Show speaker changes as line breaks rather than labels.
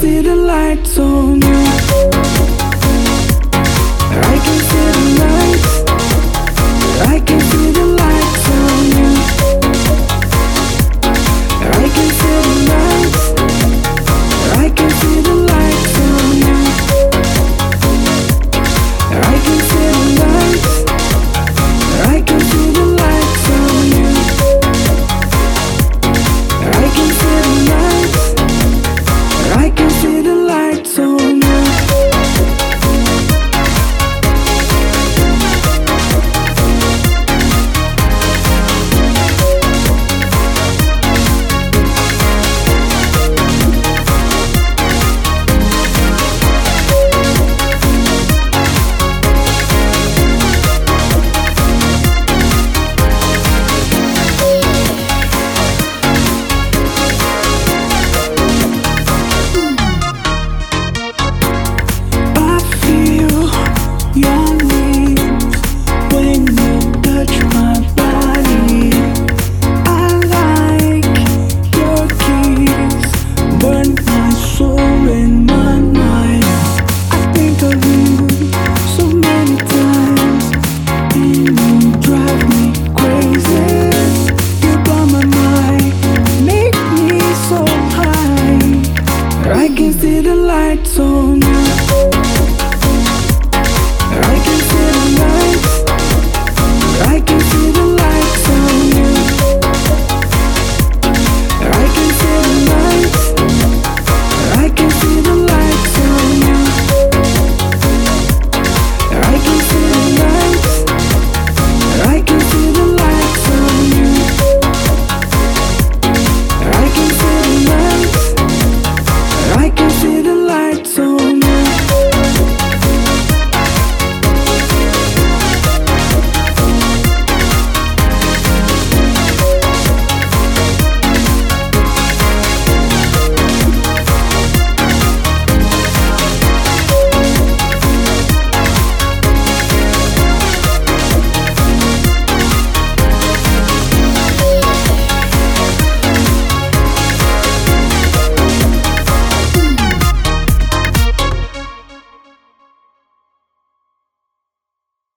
see the lights on you.